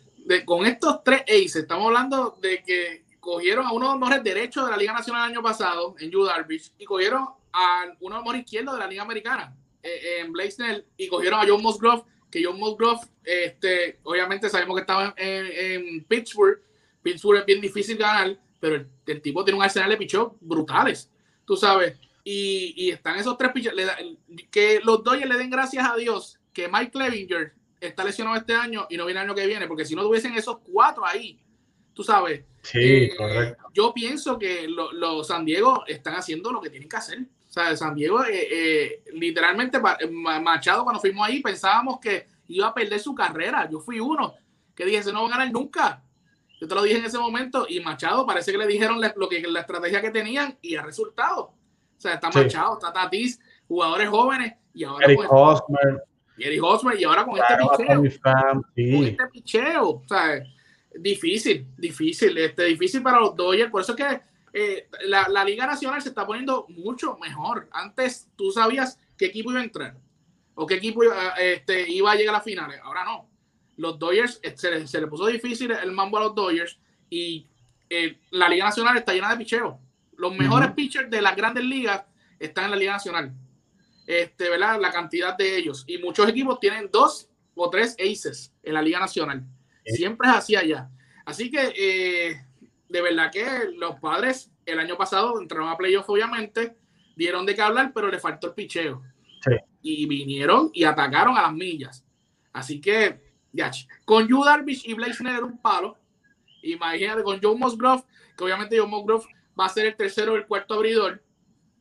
B: con estos tres aces, estamos hablando de que cogieron a uno de los mejores derechos de la Liga Nacional el año pasado, en Yu Darvish, y cogieron a uno de los mejores izquierdos de la Liga Americana, eh, en Blake Snell, y cogieron a John Musgrove que John Musgrove, este, obviamente sabemos que estaba en, Pittsburgh. Pittsburgh es bien difícil ganar, pero el, tipo tiene un arsenal de pichos brutales, tú sabes. Y, están esos tres pichos. Que los Dodgers le den gracias a Dios que Mike Clevinger está lesionado este año y no viene el año que viene, porque si no tuviesen esos cuatro ahí, tú sabes.
A: Sí, eh, correcto.
B: Yo pienso que los San Diego están haciendo lo que tienen que hacer. O sea, San Diego, eh, eh, literalmente, Machado, cuando fuimos ahí, pensábamos que iba a perder su carrera. Yo fui uno que dije, se no va a ganar nunca. Yo te lo dije en ese momento y Machado parece que le dijeron lo que, la estrategia que tenían y ha resultado. O sea, está Machado, está Tatis, jugadores jóvenes y ahora
A: Eric con Hosmer.
B: Y Eric Hosmer y ahora con este picheo. Con este picheo. O sea, difícil, difícil, este, difícil para los Dodgers. Por eso es que eh, la, Liga Nacional se está poniendo mucho mejor. Antes tú sabías qué equipo iba a entrar o qué equipo iba, este, iba a llegar a las finales. Ahora no. Los Dodgers eh, se, le puso difícil el mambo a los Dodgers y eh, la Liga Nacional está llena de picheos. Los mejores pitchers de las grandes ligas están en la Liga Nacional. Este, ¿verdad? La cantidad de ellos. Y muchos equipos tienen dos o tres aces en la Liga Nacional. Siempre es así allá. Así que de verdad que los padres el año pasado entraron a playoff, obviamente, dieron de qué hablar, pero le faltó el picheo. Y vinieron y atacaron a las millas. Así que, ya, con Yu Darvish y Blake Snell un palo. Imagínate con Joe Musgrove, que obviamente Joe Musgrove va a ser el tercero o el cuarto abridor,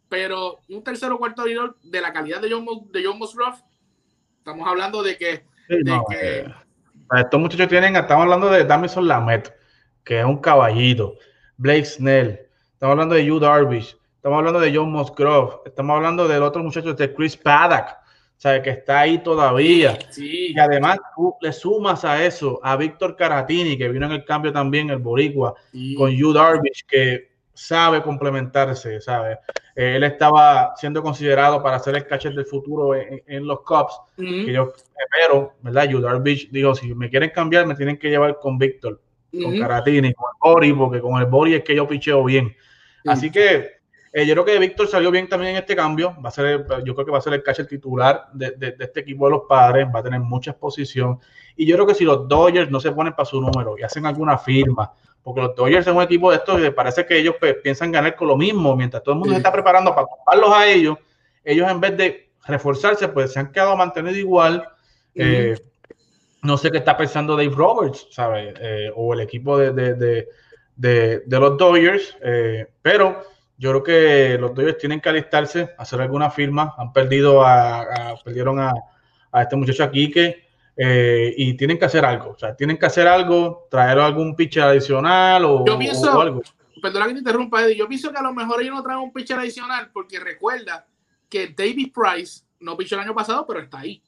B: pero un tercero o cuarto abridor de la calidad de John, de John Musgrove, estamos hablando de que.
A: Eh, estos muchachos tienen, estamos hablando de Damison Lamet que es un caballito, Blake Snell, estamos hablando de Yu Darvish, estamos hablando de John Musgrove, estamos hablando del otro muchacho de Chris Paddock, ¿sabe? que está ahí todavía. Y además tú le sumas a eso a Víctor Caratini, que vino en el cambio también, el Boricua, con Yu Darvish, que sabe complementarse, ¿sabe? él estaba siendo considerado para ser el catcher del futuro en, los Cubs, que yo espero, ¿verdad? Yu Darvish dijo, si me quieren cambiar, me tienen que llevar con Víctor con Caratini, con el Bori, porque con el Bori es que yo picheo bien. Así que eh, yo creo que Víctor salió bien también en este cambio. Va a ser, yo creo que va a ser el catcher titular de, este equipo de los padres. Va a tener mucha exposición. Y yo creo que si los Dodgers no se ponen para su número y hacen alguna firma, porque los Dodgers son un equipo de estos que parece que ellos pues, piensan ganar con lo mismo, mientras todo el mundo se está preparando para tomarlos a ellos, ellos en vez de reforzarse, pues se han quedado mantenido igual. Eh, no sé qué está pensando Dave Roberts, ¿sabes? Eh, o el equipo de, de, de, de los Dodgers, eh, pero yo creo que los Dodgers tienen que alistarse, hacer alguna firma. Han perdido a, perdieron a, a, este muchacho aquí que eh, y tienen que hacer algo. O sea, tienen que hacer algo, traer algún pitcher adicional o,
B: yo pienso, algo. Perdona que te interrumpa, Eddie. Yo pienso que a lo mejor ellos no traen un pitcher adicional porque recuerda que David Price no pichó el año pasado, pero está ahí.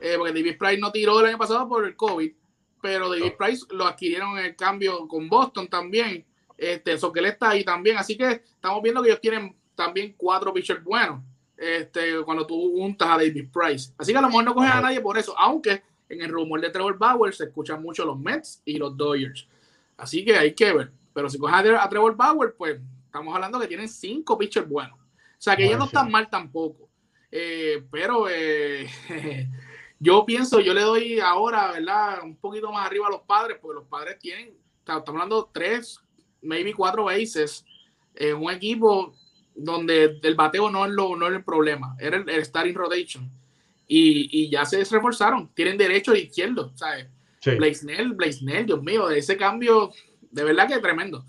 B: Eh, porque David Price no tiró el año pasado por el COVID, pero David Price lo adquirieron en el cambio con Boston también. Este, eso que él está ahí también. Así que estamos viendo que ellos tienen también cuatro pitchers buenos. Este, cuando tú juntas a David Price. Así que a lo mejor no cogen a nadie por eso, aunque en el rumor de Trevor Bauer se escuchan mucho los Mets y los Dodgers. Así que hay que ver. Pero si coges a Trevor Bauer, pues estamos hablando que tienen cinco pitchers buenos. O sea que ellos no están mal tampoco. Eh, pero eh, <laughs> <laughs> yo pienso, yo le doy ahora, ¿verdad? Un poquito más arriba a los padres, porque los padres tienen, estamos hablando tres, maybe cuatro bases en un equipo donde el bateo no es, lo, no es el problema, era el, starting rotation. Y, y, ya se reforzaron, tienen derecho e izquierdo, ¿sabes? Sí. Blaisnell, Blaisnell, Dios mío, ese cambio, de verdad que es tremendo.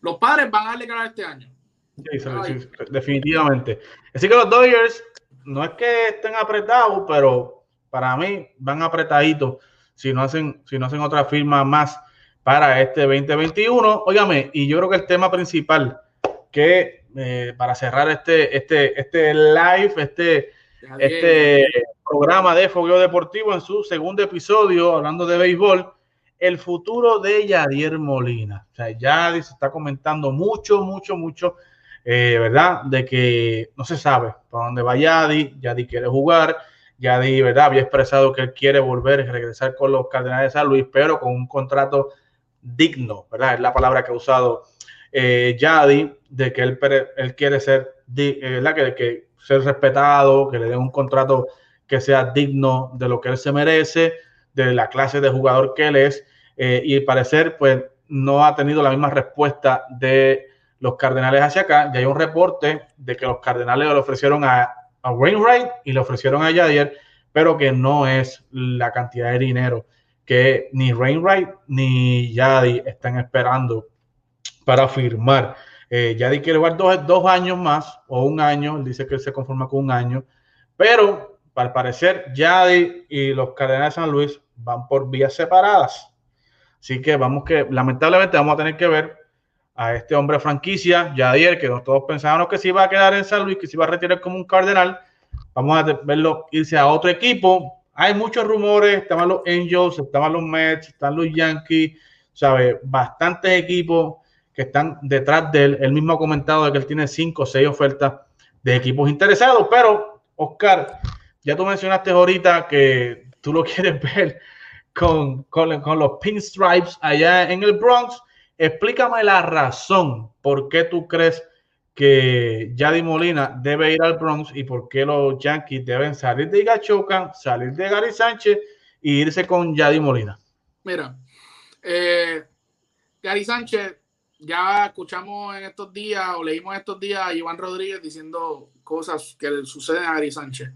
B: Los padres van a darle cara este año.
A: Sí, sí, definitivamente. Así que los Dodgers no es que estén apretados, pero para mí van apretaditos si no hacen, si no hacen otra firma más para este 2021. Óigame, y yo creo que el tema principal que eh, para cerrar este, este, este live, este, este programa de Fogueo Deportivo en su segundo episodio, hablando de béisbol, el futuro de Yadier Molina. O sea, ya se está comentando mucho, mucho, mucho, eh, ¿verdad? De que no se sabe para dónde va Yadi, Yadi quiere jugar, Yadi, ¿verdad? Había expresado que él quiere volver y regresar con los Cardenales de San Luis, pero con un contrato digno, ¿verdad? Es la palabra que ha usado eh, Yadi, de que él, él quiere ser, eh, ¿verdad? Que, que ser respetado, que le den un contrato que sea digno de lo que él se merece, de la clase de jugador que él es, eh, y al parecer, pues no ha tenido la misma respuesta de los Cardenales hacia acá. Ya hay un reporte de que los Cardenales le ofrecieron a, a Wainwright y le ofrecieron a Yadier, pero que no es la cantidad de dinero que ni Wainwright ni Yadi están esperando para firmar. Eh, quiere jugar dos, dos, años más o un año, él dice que él se conforma con un año, pero al parecer Yadi y los Cardenales de San Luis van por vías separadas. Así que vamos que, lamentablemente, vamos a tener que ver a este hombre franquicia, Yadier, que todos pensábamos que se iba a quedar en San Luis, que se iba a retirar como un cardenal. Vamos a verlo irse a otro equipo. Hay muchos rumores, estaban los Angels, estaban los Mets, están los Yankees, ¿sabe? Bastantes equipos que están detrás de él. Él mismo ha comentado de que él tiene cinco o seis ofertas de equipos interesados, pero Oscar, ya tú mencionaste ahorita que tú lo <laughs> quieres ver con, con, con los pinstripes allá en el Bronx. Explícame la razón por qué tú crees que Yadi Molina debe ir al Bronx y por qué los Yankees deben salir de Gachocan, salir de Gary Sánchez e irse con Yadi Molina.
B: Mira, eh, Gary Sánchez, ya escuchamos en estos días o leímos estos días a Iván Rodríguez diciendo cosas que le suceden a Gary Sánchez.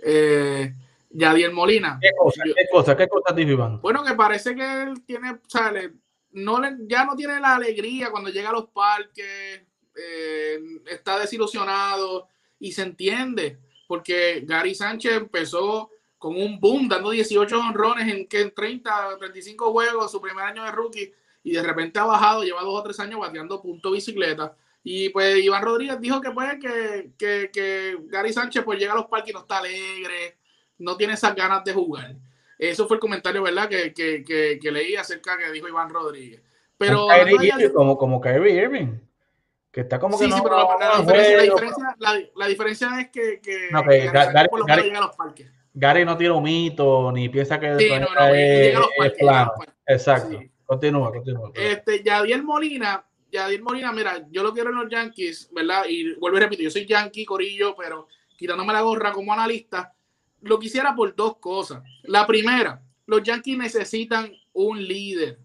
B: Eh, Yadier Molina.
A: ¿Qué cosa? ¿Qué cosa? ¿Qué cosa dijo Iván?
B: Bueno, que parece que él tiene, o sea, le, no le, ya no tiene la alegría cuando llega a los parques, eh, está desilusionado y se entiende, porque Gary Sánchez empezó con un boom, dando 18 honrones en, en 30, 35 juegos, su primer año de rookie, y de repente ha bajado, lleva dos o tres años bateando punto bicicleta. Y pues Iván Rodríguez dijo que pues que, que, que Gary Sánchez pues llega a los parques y no está alegre, no tiene esas ganas de jugar. Eso fue el comentario, ¿verdad? Que, que, que, que leí acerca que dijo Iván Rodríguez. Pero
A: como, como Kyrie Irving, que está como que
B: sí,
A: no,
B: sí, pero la, la, diferencia, la, diferencia, la, la, diferencia, es que, que,
A: no, que
B: Gary,
A: Gary,
B: por lo
A: Gary,
B: llega a los parques.
A: Gary no tira un mito ni piensa que
B: sí, no, no,
A: es. Exacto.
B: Sí.
A: Continúa, continúa.
B: Este, Yadier Molina, Yadier Molina, mira, yo lo quiero en los Yankees, ¿verdad? Y vuelvo y repito, yo soy Yankee, Corillo, pero quitándome la gorra como analista, lo quisiera por dos cosas. La primera, los Yankees necesitan un líder.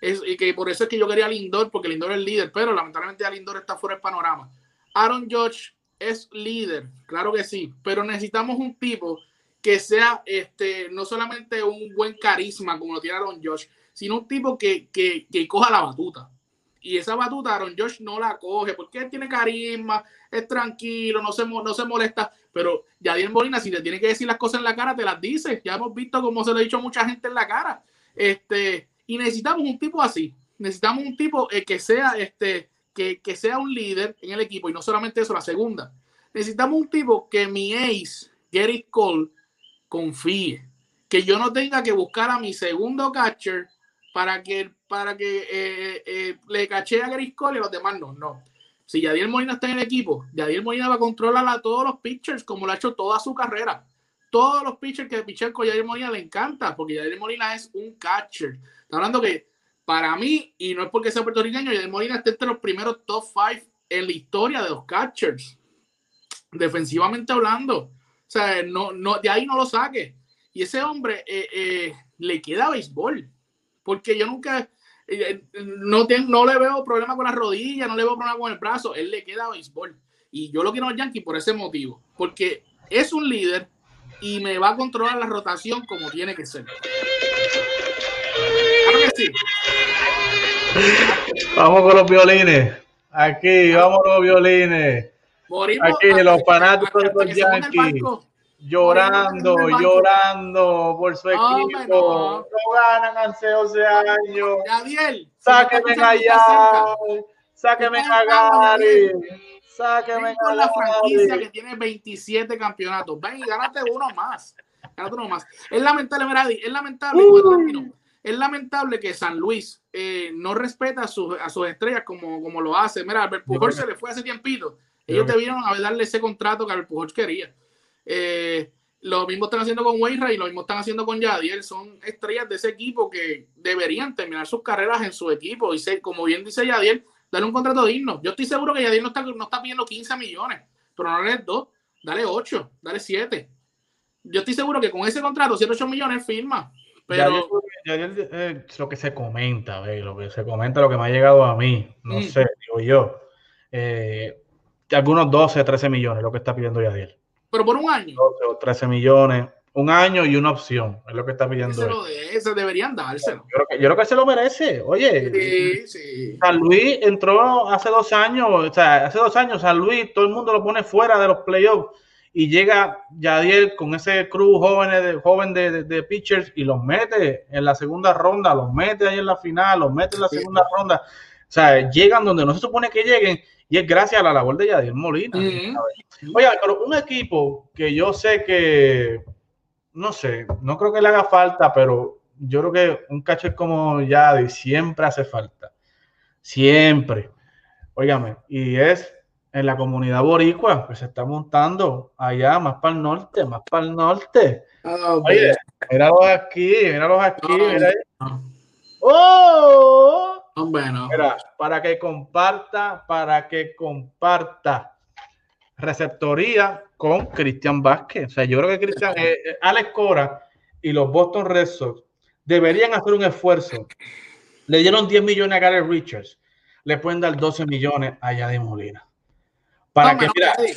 B: Es, y que por eso es que yo quería Lindor, porque Lindor es líder, pero lamentablemente a Lindor está fuera del panorama. Aaron Judge es líder, claro que sí, pero necesitamos un tipo que sea este, no solamente un buen carisma como lo tiene Aaron Judge, sino un tipo que, que, que coja la batuta. Y esa batuta Aaron Josh no la coge porque él tiene carisma, es tranquilo, no se, no se molesta. Pero Yadier Molina, si te tiene que decir las cosas en la cara, te las dice. Ya hemos visto cómo se lo ha dicho mucha gente en la cara. Este, y necesitamos un tipo así. Necesitamos un tipo eh, que sea este, que, que sea un líder en el equipo. Y no solamente eso, la segunda. Necesitamos un tipo que mi ace, Gary Cole, confíe que yo no tenga que buscar a mi segundo catcher para que, para que eh, eh, le caché a Gris Cole y los demás no. No. Si Yadiel Molina está en el equipo, Yadiel Molina va a controlar a todos los pitchers como lo ha hecho toda su carrera. Todos los pitchers que pichar con Yadiel Molina le encanta, porque Yadiel Molina es un catcher. Está hablando que para mí, y no es porque sea puertorriqueño, Yadiel Molina está entre los primeros top five en la historia de los catchers, defensivamente hablando. O sea, no, no, de ahí no lo saque. Y ese hombre eh, eh, le queda béisbol, porque yo nunca, eh, no, no le veo problema con la rodilla, no le veo problema con el brazo, él le queda béisbol. Y yo lo quiero a Yankee por ese motivo, porque es un líder y me va a controlar la rotación como tiene que ser. Claro que sí.
A: Vamos con los violines. Aquí, vamos con los violines. Aquí, los fanáticos de los Yankees llorando, llorando por su equipo. No. ganan hace 12 años.
B: Gabriel,
A: sáquenme allá. Sáquenme a Gary. Sáquenme
B: con la franquicia que tiene 27 campeonatos. Ven y gánate uno más. Gánate uno más. Es lamentable, mira, es lamentable. Uh. Es lamentable que San Luis eh, no respeta a sus, a sus estrellas como, como lo hace. Mira, Albert Pujol se le fue hace tiempito. Ellos debieron darle ese contrato que Albert Pujol quería. Eh, lo mismo están haciendo con Wainwright y lo mismo están haciendo con Yadiel. Son estrellas de ese equipo que deberían terminar sus carreras en su equipo. Y ser, como bien dice Yadiel, darle un contrato digno. Yo estoy seguro que Yadiel no está, no está pidiendo 15 millones, pero no le dos, dale 8, dale 7. Yo estoy seguro que con ese contrato, 7, 8 millones, firma. Pero
A: Yadiel, eh, lo que se comenta, lo que se comenta, lo que me ha llegado a mí, no mm. sé, digo yo, eh, algunos 12, 13 millones, lo que está pidiendo Yadiel.
B: Pero por un año.
A: 12 o 13 millones. Un año y una opción. Es lo que está pidiendo.
B: Eso deberían dárselo.
A: Yo creo, que, yo creo que se lo merece. Oye,
B: sí, sí.
A: San Luis entró hace dos años. O sea, hace dos años San Luis, todo el mundo lo pone fuera de los playoffs. Y llega Yadiel con ese crew joven de, joven de, de, pitchers y los mete en la segunda ronda, los mete ahí en la final, los mete en la segunda ronda. O sea, llegan donde no se supone que lleguen y es gracias a la labor de Yadier Molina. Oye, pero un equipo que yo sé que, no sé, no creo que le haga falta, pero yo creo que un catcher como Yadier siempre hace falta. Siempre. Óigame, y es en la comunidad boricua, que se está montando allá, más para el norte, más para el norte.
B: Oh, Oye,
A: míralos aquí, míralos aquí, mira ahí. ¡Oh!
B: Bueno.
A: Para que comparta, para que comparta receptoría con Cristian Vázquez. O sea, yo creo que Cristian, eh, eh, Alex Cora y los Boston Red Sox deberían hacer un esfuerzo. Le dieron 10 millones a Gary Richards. Le pueden dar 12 millones a Yadier Molina. Para que,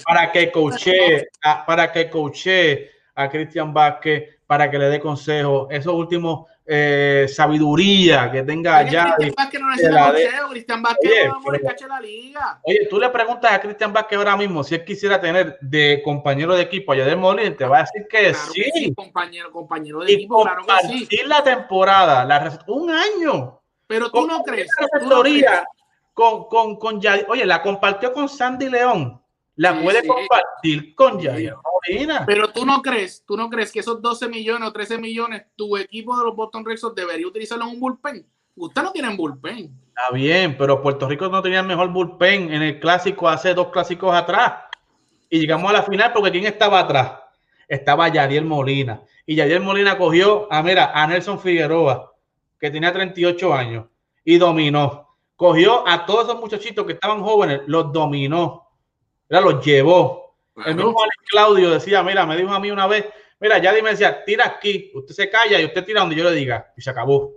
A: para que coache, para que coache a Cristian Vázquez, para que le dé consejos. Esos últimos eh, sabiduría que tenga allá.
B: Cristian Vázquez no la liga.
A: Oye, tú le preguntas a Cristian Vázquez ahora mismo si él quisiera tener de compañero de equipo allá de Molina, te va a decir que,
B: claro
A: sí.
B: que sí. compañero, compañero de y equipo, claro que sí.
A: la temporada, la, un año.
B: Pero tú no crees.
A: Tú no crees. Con, con, con, oye, la compartió con Sandy León la puede compartir con Jair
B: Pero tú no crees, tú no crees que esos 12 millones o 13 millones, tu equipo de los Boston Red Sox debería utilizarlo en un bullpen. Usted no tiene bullpen.
A: Está bien, pero Puerto Rico no tenía el mejor bullpen en el clásico hace dos clásicos atrás. Y llegamos a la final porque ¿quién estaba atrás? Estaba Yadiel Molina. Y Yadiel Molina cogió a, mira, a Nelson Figueroa, que tenía 38 años, y dominó. Cogió a todos esos muchachitos que estaban jóvenes, los dominó Mira, los llevó. El mismo Claudio decía, mira, me dijo a mí una vez, mira, ya me decía, tira aquí, usted se calla y usted tira donde yo le diga, y se acabó.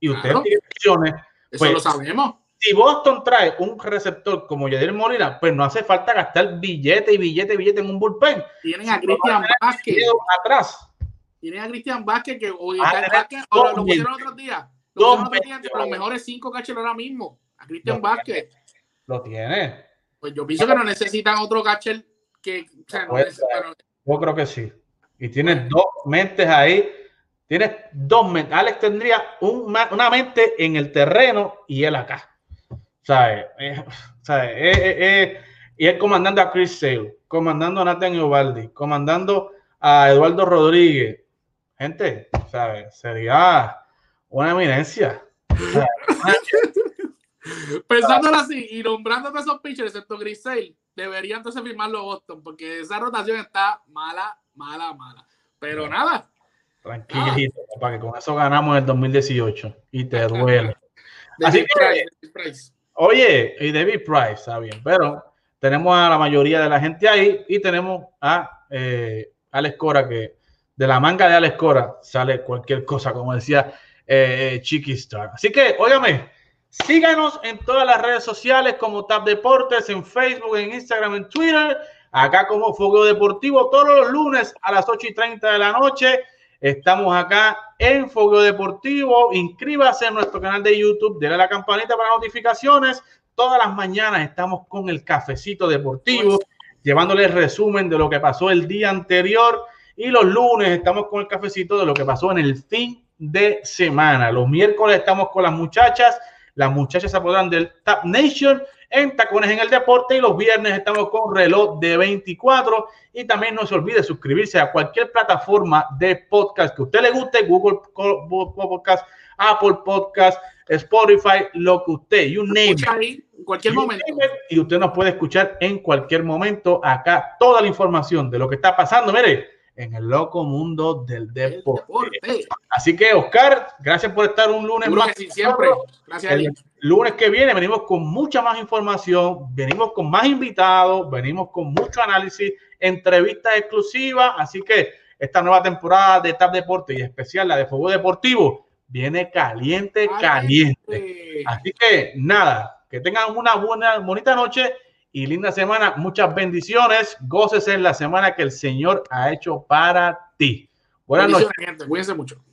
A: Y usted tiene opciones.
B: Eso pues, lo sabemos.
A: Si Boston trae un receptor como Yadier Molina, pues no hace falta gastar billete y billete y billete en un bullpen.
B: Tienen a Cristian Vázquez.
A: Atrás.
B: Tienen a Cristian Vázquez que hoy ahora lo pusieron otros días. Lo los mejores cinco cachos ahora mismo. A Cristian Vázquez.
A: Lo tiene.
B: Pues yo pienso que no necesitan otro catcher que.
A: Yo creo que sí. Y tienes dos mentes ahí. Tienes dos mentes. Alex tendría una mente en el terreno y él acá. ¿Sabes? Eh, eh, eh, y él comandando a Chris Sale, comandando a Nathan Ubaldi, comandando a Eduardo Rodríguez. gente, ¿sabes? Sería una eminencia. <laughs>
B: Pensándolo así y nombrando a esos pitchers, excepto Grisel, debería entonces firmarlo Boston, porque esa rotación está mala, mala, mala. Pero nada.
A: Tranquilito, para que con eso ganamos en el 2018 y te duele. así que, oye, y David Price, está bien, pero tenemos a la mayoría de la gente ahí y tenemos a eh, Alex Cora, que de la manga de Alex Cora sale cualquier cosa, como decía eh, Chiqui Star. Así que, óigame, síganos en todas las redes sociales como Tap Deportes, en Facebook, en Instagram, en Twitter, acá como Fuego Deportivo, todos los lunes a las 8 y 30 de la noche. Estamos acá en Fuego Deportivo. Inscríbase en nuestro canal de YouTube, denle a la campanita para notificaciones. Todas las mañanas estamos con el cafecito deportivo, llevándole resumen de lo que pasó el día anterior. Y los lunes estamos con el cafecito de lo que pasó en el fin de semana. Los miércoles estamos con las muchachas. Las muchachas se apoderan del Tap Nation en Tacones en el Deporte y los viernes estamos con reloj de 24 y también no se olvide suscribirse a cualquier plataforma de podcast que a usted le guste, Google Podcast, Apple Podcast, Spotify, lo que usted, you name
B: en cualquier momento.
A: Y usted nos puede escuchar en cualquier momento acá toda la información de lo que está pasando. Mire, en el loco mundo del deporte. Así que, Oscar, gracias por estar un lunes
B: más. siempre. Gracias.
A: El lunes que viene venimos con mucha más información, venimos con más invitados, venimos con mucho análisis, entrevistas exclusivas. Así que esta nueva temporada de TAP Deporte y especial la de Fuego Deportivo viene caliente, caliente. Así que nada, que tengan una buena, bonita noche y linda semana. Muchas bendiciones. Goces en la semana que el Señor ha hecho para ti.
B: Buenas noches. Gente. Cuídense mucho.